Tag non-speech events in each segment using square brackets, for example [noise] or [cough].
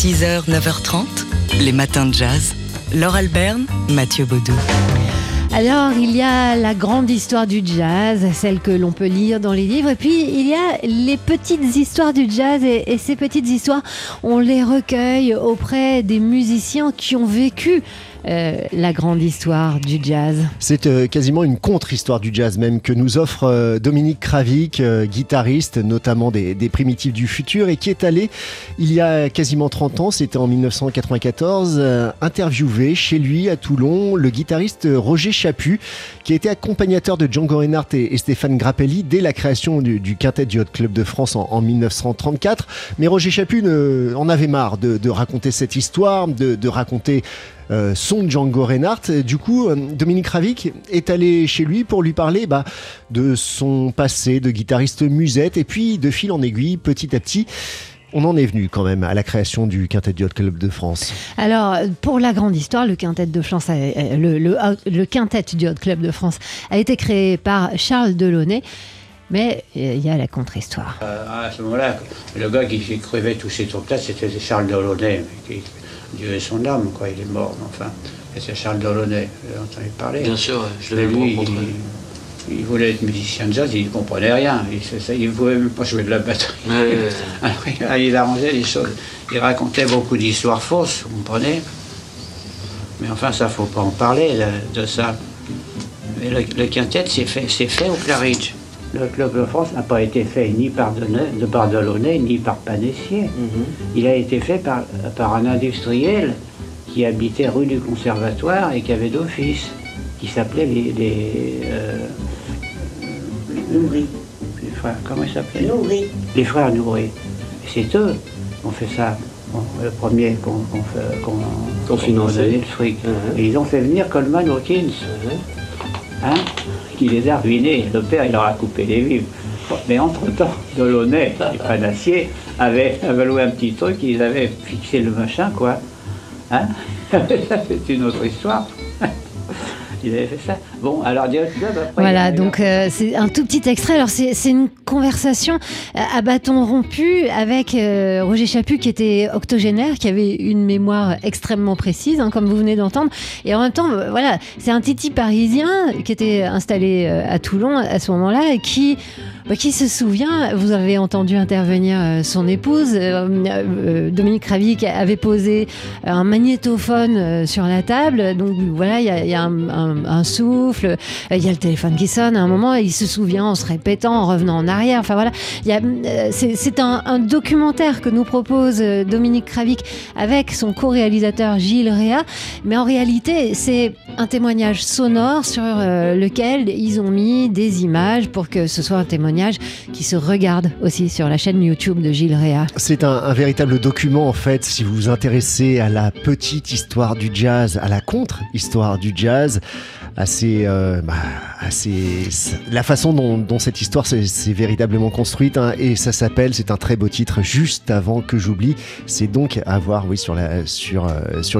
6h, 9h30, les matins de jazz. Laure Alberne, Mathieu Baudou. Alors, il y a la grande histoire du jazz, celle que l'on peut lire dans les livres, et puis il y a les petites histoires du jazz, et, et, ces petites histoires, on les recueille auprès des musiciens qui ont vécu euh, la grande histoire du jazz. C'est euh, quasiment une contre-histoire du jazz même que nous offre euh, Dominique Kravik, guitariste notamment des, Primitifs du Futur et qui est allé il y a quasiment 30 ans, c'était en 1994, euh, interviewer chez lui à Toulon le guitariste Roger Chaput qui était accompagnateur de Django Reinhardt et, Stéphane Grappelli dès la création du, quintet du Hot Club de France en, en 1934. Mais Roger Chaput en avait marre de, raconter cette histoire, de raconter euh, son Django Reinhardt. Du coup, euh, Dominique Ravik est allé chez lui pour lui parler bah, de son passé de guitariste musette et puis de fil en aiguille, petit à petit. On en est venu quand même à la création du Quintet du Hot Club de France. Alors, pour la grande histoire, le Quintet de France, a, le, le, le, Quintet du Hot Club de France a été créé par Charles Delaunay. Mais il y a la contre-histoire. Euh, à ce moment-là, le gars qui écrivait tous ces trucs-là, c'était Charles Delaunay. Qui, Dieu est son âme, quoi, il est mort, mais enfin, c'est Charles Delaunay, j'ai entendu parler. Bien sûr, je l'avais rencontré. Il, il, voulait être musicien de jazz, il ne comprenait rien, il ne pouvait même pas jouer de la batterie. Ouais, [laughs] Alors, il arrangeait les choses. Il racontait beaucoup d'histoires fausses, vous comprenez Mais enfin, ça, ne faut pas en parler de, de ça. Mais le, le quintet, c'est fait, fait au Claridge. Le Club de France n'a pas été fait ni par, de, Delaunay, ni par Panessier. Mm -hmm. Il a été fait par, par, un industriel qui habitait rue du Conservatoire et qui avait d'office, qui s'appelait les... les euh, Nourri. Les frères, comment ils s'appelaient Nourri. Les frères Nourri. C'est eux qui ont fait ça. Bon, le premier qu'on qu qu qu finançait le fric. Mm -hmm. Et ils ont fait venir Coleman Hawkins. Mm -hmm. hein qui les a ruinés. Le père, il leur a coupé les vivres. Mais entre-temps, Delaunay et Panassier avaient, avaient un petit truc, ils avaient fixé le machin, quoi. Hein? Ça, [laughs] c'est une autre histoire. [laughs] Il avait fait ça. Bon, alors après, Voilà, donc euh, c'est un tout petit extrait. Alors c'est une conversation à bâton rompu avec euh, Roger Chaput qui était octogénaire, qui avait une mémoire extrêmement précise, hein, comme vous venez d'entendre. Et en même temps, voilà, c'est un titi parisien qui était installé euh, à Toulon à ce moment-là et qui bah, qui se souvient, vous avez entendu intervenir euh, son épouse, euh, euh, Dominique Ravik avait posé un magnétophone euh, sur la table, donc voilà, il y a, y a un, un, un, souffle, il y a le téléphone qui sonne à un moment, il se souvient en se répétant, en revenant en arrière, enfin voilà, c'est un, documentaire que nous propose Dominique Ravik avec son co-réalisateur Gilles Réa, mais en réalité c'est un témoignage sonore sur lequel ils ont mis des images pour que ce soit un témoignage qui se regarde aussi sur la chaîne YouTube de Gilles Réa. C'est un, un, véritable document en fait, si vous vous intéressez à la petite histoire du jazz, à la contre-histoire du jazz, euh, bah, la façon dont, cette histoire s'est véritablement construite hein, et ça s'appelle, c'est un très beau titre, juste avant que j'oublie, c'est donc à voir oui sur euh,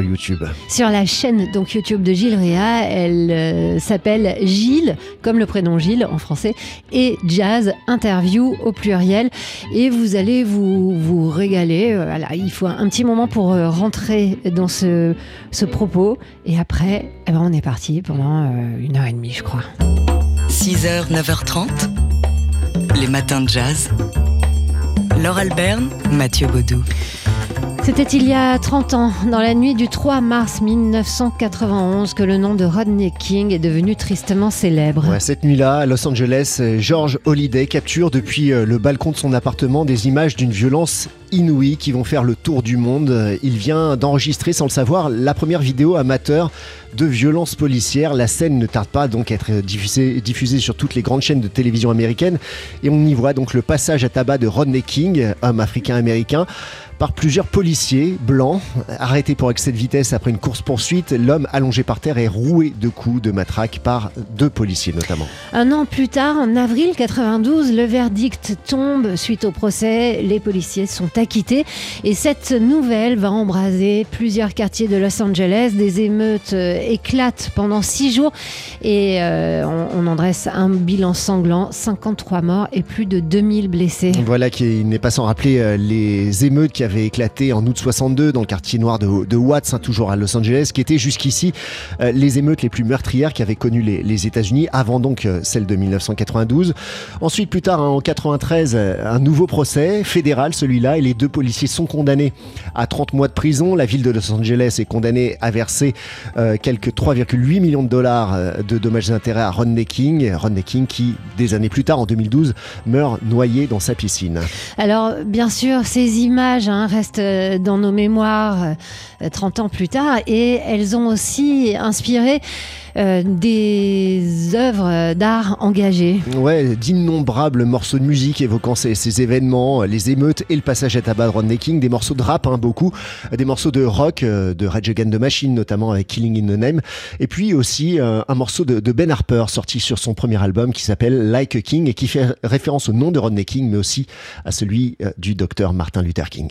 YouTube. Sur la chaîne donc YouTube de Gilles Réa, elle euh, s'appelle Gilles comme le prénom Gilles en français et jazz interview au pluriel et vous allez vous régaler. Il faut un petit moment pour rentrer dans ce ce propos et après eh ben, on est parti pendant une heure et demie, je crois. 6h, 9h30, les matins de jazz. Laure Alberne, Mathieu Baudou. C'était il y a 30 ans, dans la nuit du 3 mars 1991, que le nom de Rodney King est devenu tristement célèbre. Ouais, cette nuit-là, à Los Angeles, George Holiday capture depuis le balcon de son appartement des images d'une violence inouïe qui vont faire le tour du monde. Il vient d'enregistrer, sans le savoir, la première vidéo amateur de violence policière. La scène ne tarde pas donc à être diffusée, sur toutes les grandes chaînes de télévision américaines et on y voit donc le passage à tabac de Rodney King, homme africain-américain, par plusieurs policiers blancs arrêtés pour excès de vitesse après une course-poursuite. L'homme allongé par terre est roué de coups de matraque par deux policiers notamment. Un an plus tard, en avril 92, le verdict tombe suite au procès. Les policiers sont acquitté. Et cette nouvelle va embraser plusieurs quartiers de Los Angeles. Des émeutes euh, éclatent pendant six jours et euh, on, on en dresse un bilan sanglant 53 morts et plus de 2000 blessés. Voilà qui n'est pas sans rappeler euh, les émeutes qui avaient éclaté en août 62 dans le quartier noir de, de Watts, hein, toujours à Los Angeles, qui étaient jusqu'ici euh, les émeutes les plus meurtrières qui avaient connu les, les États-Unis, avant donc celle de 1992. Ensuite, plus tard, hein, en 93, euh, un nouveau procès fédéral, celui-là, et les deux policiers sont condamnés à 30 mois de prison. La ville de Los Angeles est condamnée à verser euh, quelques 3,8 millions de dollars euh, de dommages et intérêts à Rodney King. Rodney King qui, des années plus tard, en 2012, meurt noyé dans sa piscine. Alors, bien sûr, ces images hein, restent euh, dans nos mémoires euh, 30 ans plus tard et elles ont aussi inspiré euh, des œuvres d'art engagées. Ouais, d'innombrables morceaux de musique évoquant ces, ces événements, les émeutes et le passage à tabac de Rodney King, des morceaux de rap, hein, beaucoup, des morceaux de rock, euh, de Rage Against the Machine notamment avec Killing in the Name, et puis aussi euh, un morceau de, de Ben Harper sorti sur son premier album qui s'appelle Like a King et qui fait référence au nom de Rodney King, mais aussi à celui euh, du docteur Martin Luther King.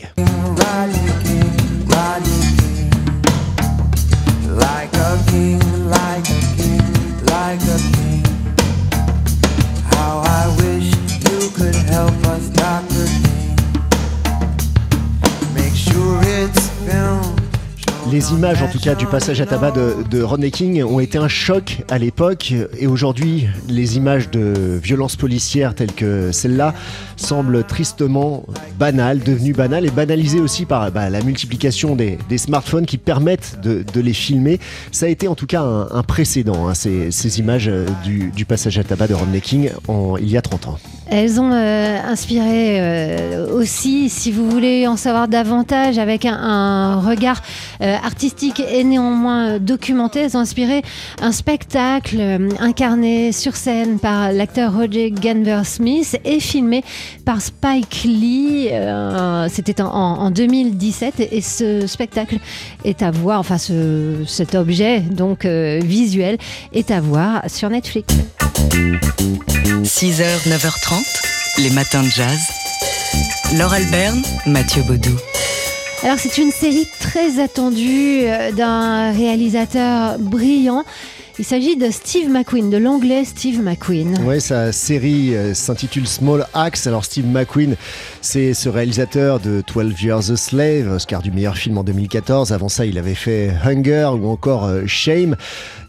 Les images, en tout cas, du passage à tabac de, Rodney King ont été un choc à l'époque. Et aujourd'hui, les images de violences policières telles que celle-là semblent tristement banales, devenues banales et banalisées aussi par bah, la multiplication des, smartphones qui permettent de, les filmer. Ça a été en tout cas un, précédent, hein, ces, images euh, du, passage à tabac de Rodney King il y a 30 ans. Elles ont euh, inspiré euh, aussi, si vous voulez en savoir davantage, avec un, regard euh, artistique et néanmoins euh, documenté, elles ont inspiré un spectacle euh, incarné sur scène par l'acteur Roger Ganver Smith et filmé par Spike Lee. euh, C'était en, en 2017 et, ce spectacle est à voir, enfin ce, cet objet donc visuel est à voir sur Netflix. 6h, 9h30, les matins de jazz. Laure Alberne, Mathieu Baudou. Alors c'est une série très attendue euh, d'un réalisateur brillant. Il s'agit de Steve McQueen, de l'anglais Steve McQueen. Ouais, sa série euh, s'intitule Small Axe. Alors Steve McQueen, c'est ce réalisateur de 12 Years a Slave, Oscar du meilleur film en 2014. Avant ça, il avait fait Hunger ou encore euh, Shame.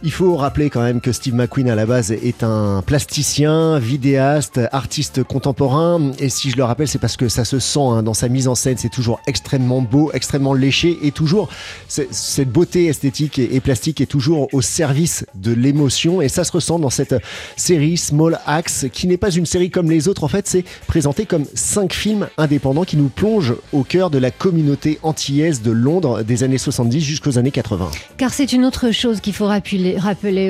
Il faut rappeler quand même que Steve McQueen à la base est un plasticien, vidéaste, artiste contemporain. Et si je le rappelle, c'est parce que ça se sent hein, dans sa mise en scène. C'est toujours extrêmement beau, extrêmement léché et toujours cette beauté esthétique et plastique est toujours au service de l'émotion. Et ça se ressent dans cette série Small Axe, qui n'est pas une série comme les autres. En fait, c'est présenté comme cinq films indépendants qui nous plongent au cœur de la communauté antillaise de Londres des années 70 jusqu'aux années 80. Car c'est une autre chose qu'il faut rappeler,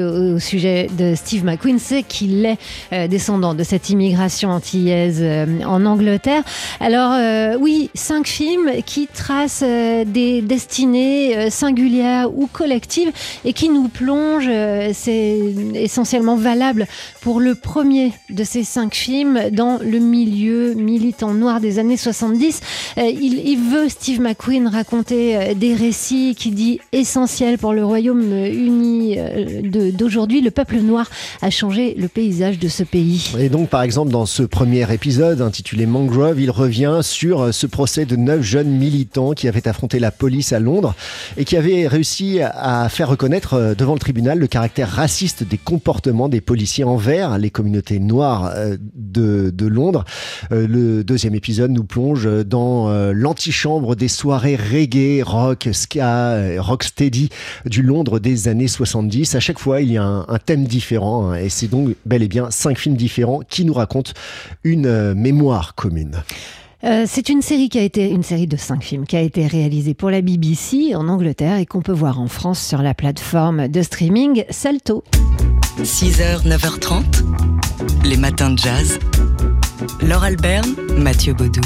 au, sujet de Steve McQueen, c'est qu'il est euh, descendant de cette immigration antillaise euh, en Angleterre. Alors euh, oui, cinq films qui tracent euh, des destinées singulières ou collectives et qui nous plongent, euh, c'est essentiellement valable pour le premier de ces cinq films dans le milieu militant noir des années 70. Euh, il, veut, Steve McQueen, raconter euh, des récits qui dit essentiels pour le royaume uni euh, d'aujourd'hui. Le peuple noir a changé le paysage de ce pays. Et donc, par exemple, dans ce premier épisode intitulé Mangrove, il revient sur ce procès de neuf jeunes militants qui avaient affronté la police à Londres et qui avaient réussi à faire reconnaître devant le tribunal le caractère raciste des comportements des policiers envers les communautés noires euh, de, Londres. Euh, Le deuxième épisode nous plonge dans euh, l'antichambre des soirées reggae, rock, ska, rocksteady du Londres des années 70. À chaque fois, il y a un, thème différent hein, et c'est donc bel et bien cinq films différents qui nous racontent une mémoire commune. Euh, c'est une série qui a été une série de cinq films qui a été réalisée pour la BBC en Angleterre et qu'on peut voir en France sur la plateforme de streaming Salto. 6h, 9h30, les matins de jazz. Laure Alberne, Mathieu Baudou.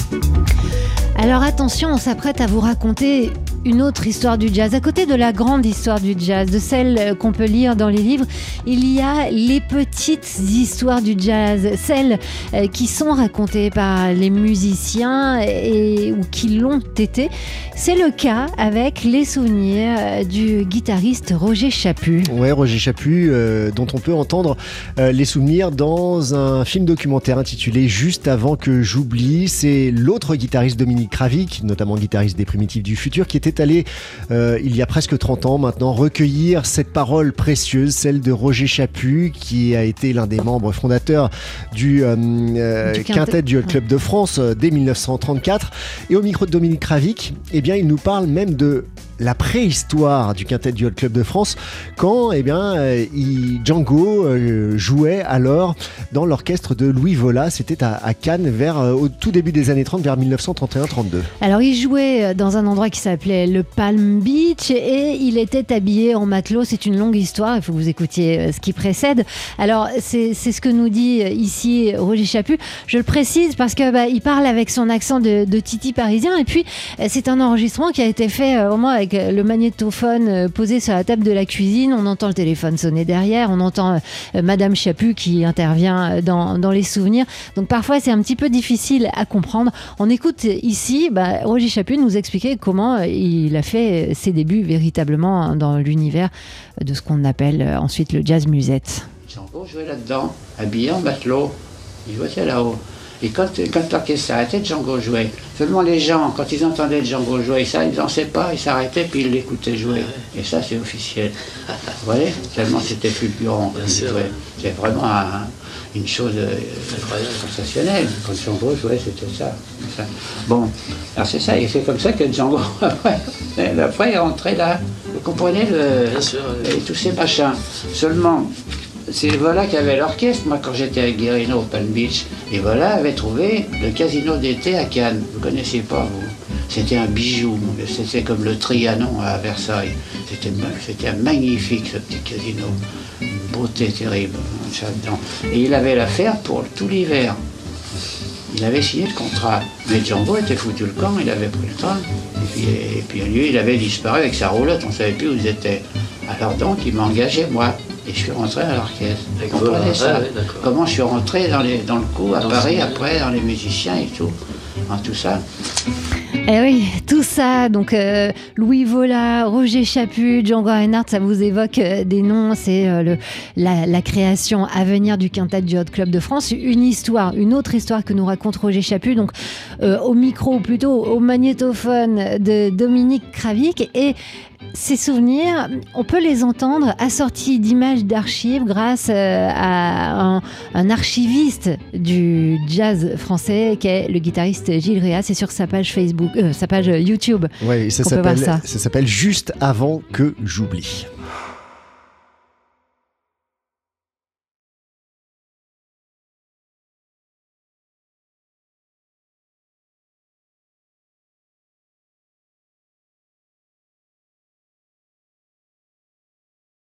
Alors attention, on s'apprête à vous raconter une autre histoire du jazz. À côté de la grande histoire du jazz, de celle qu'on peut lire dans les livres, il y a les petites histoires du jazz, celles euh, qui sont racontées par les musiciens et, ou qui l'ont été. C'est le cas avec les souvenirs euh, du guitariste Roger Chaput. Ouais, Roger Chaput, euh, dont on peut entendre les souvenirs dans un film documentaire intitulé Juste avant que j'oublie. C'est l'autre guitariste Dominique Kravik, notamment guitariste des Primitifs du Futur, qui était allé, euh, il y a presque 30 ans maintenant, recueillir cette parole précieuse, celle de Roger Chaput, qui a été l'un des membres fondateurs du, euh, euh, Du quintet. du Club de France euh, dès 1934. Et au micro de Dominique Kravik, eh bien, il nous parle même de la préhistoire du quintet du Club de France quand eh bien, il- Django jouait alors dans l'orchestre de Louis Vola. C'était à, à Cannes vers, au tout début des années 30, vers 1931-32. Alors il jouait dans un endroit qui s'appelait le Palm Beach et il était habillé en matelot. C'est une longue histoire, il faut que vous écoutiez euh, ce qui précède. Alors c'est ce que nous dit euh, ici Roger Chaput. Je le précise parce que bah, il parle avec son accent de, Titi parisien et puis euh, c'est un enregistrement qui a été fait moins avec le magnétophone posé sur la table de la cuisine. On entend le téléphone sonner derrière, on entend Madame Chaput qui intervient dans, dans les souvenirs. Donc parfois c'est un petit peu difficile à comprendre. On écoute ici bah, Roger Chaput nous expliquer comment euh, il a fait ses débuts véritablement dans l'univers de ce qu'on appelle ensuite le jazz musette. Django jouait là-dedans, habillé en matelot. Il jouait là-haut. Et quand, quand l'orchestre s'arrêtait, Django jouait. Seulement les gens, quand ils entendaient Django jouer, ça, ils ne dansaient pas, ils s'arrêtaient puis ils l'écoutaient jouer. Et ça, c'est officiel. Vous voyez? Tellement c'était fulgurant. C'est vraiment un- une chose euh, Incroyable. sensationnelle. Quand Django jouait, c'était ça. ça. Bon, alors c'est ça, et c'est comme ça que Django, [laughs] après, après est rentré là. Vous comprenez le, Bien sûr, ouais. et tous ces machins. Seulement, c'est voilà qui avait l'orchestre, moi, quand j'étais avec Guérino au Palm Beach. Et voilà avait trouvé le casino d'été à Cannes. Vous connaissiez pas, vous C'était un bijou, c'était comme le Trianon à Versailles. C'était magnifique, ce petit casino. Une beauté terrible, ça dedans. Et il avait l'affaire pour tout l'hiver. Il avait signé le contrat. Mais Django était foutu le camp, il avait pris le train. Et puis, et puis lui, il avait disparu avec sa roulotte, on ne savait plus où il était. Alors donc, il m'a engagé, moi. Et je suis rentré à l'orchestre. Vous comprenez ça ouais. Comment je suis rentré dans, les, dans le coup, à Dans Paris, après, dans les musiciens et tout. Dans tout ça. Eh oui, tout ça, donc euh, Louis Vola, Roger Chaput, Django Reinhardt, ça vous évoque euh, des noms, c'est euh, la, création à venir du quintet du Hot Club de France, une histoire, une autre histoire que nous raconte Roger Chaput, donc au micro, plutôt au magnétophone de Dominique Kravik, et ces souvenirs, on peut les entendre assortis d'images d'archives grâce à un, archiviste du jazz français qui est le guitariste Gilles Réa. C'est sur sa page Facebook, sa page YouTube. Ça. ça s'appelle Juste avant que j'oublie.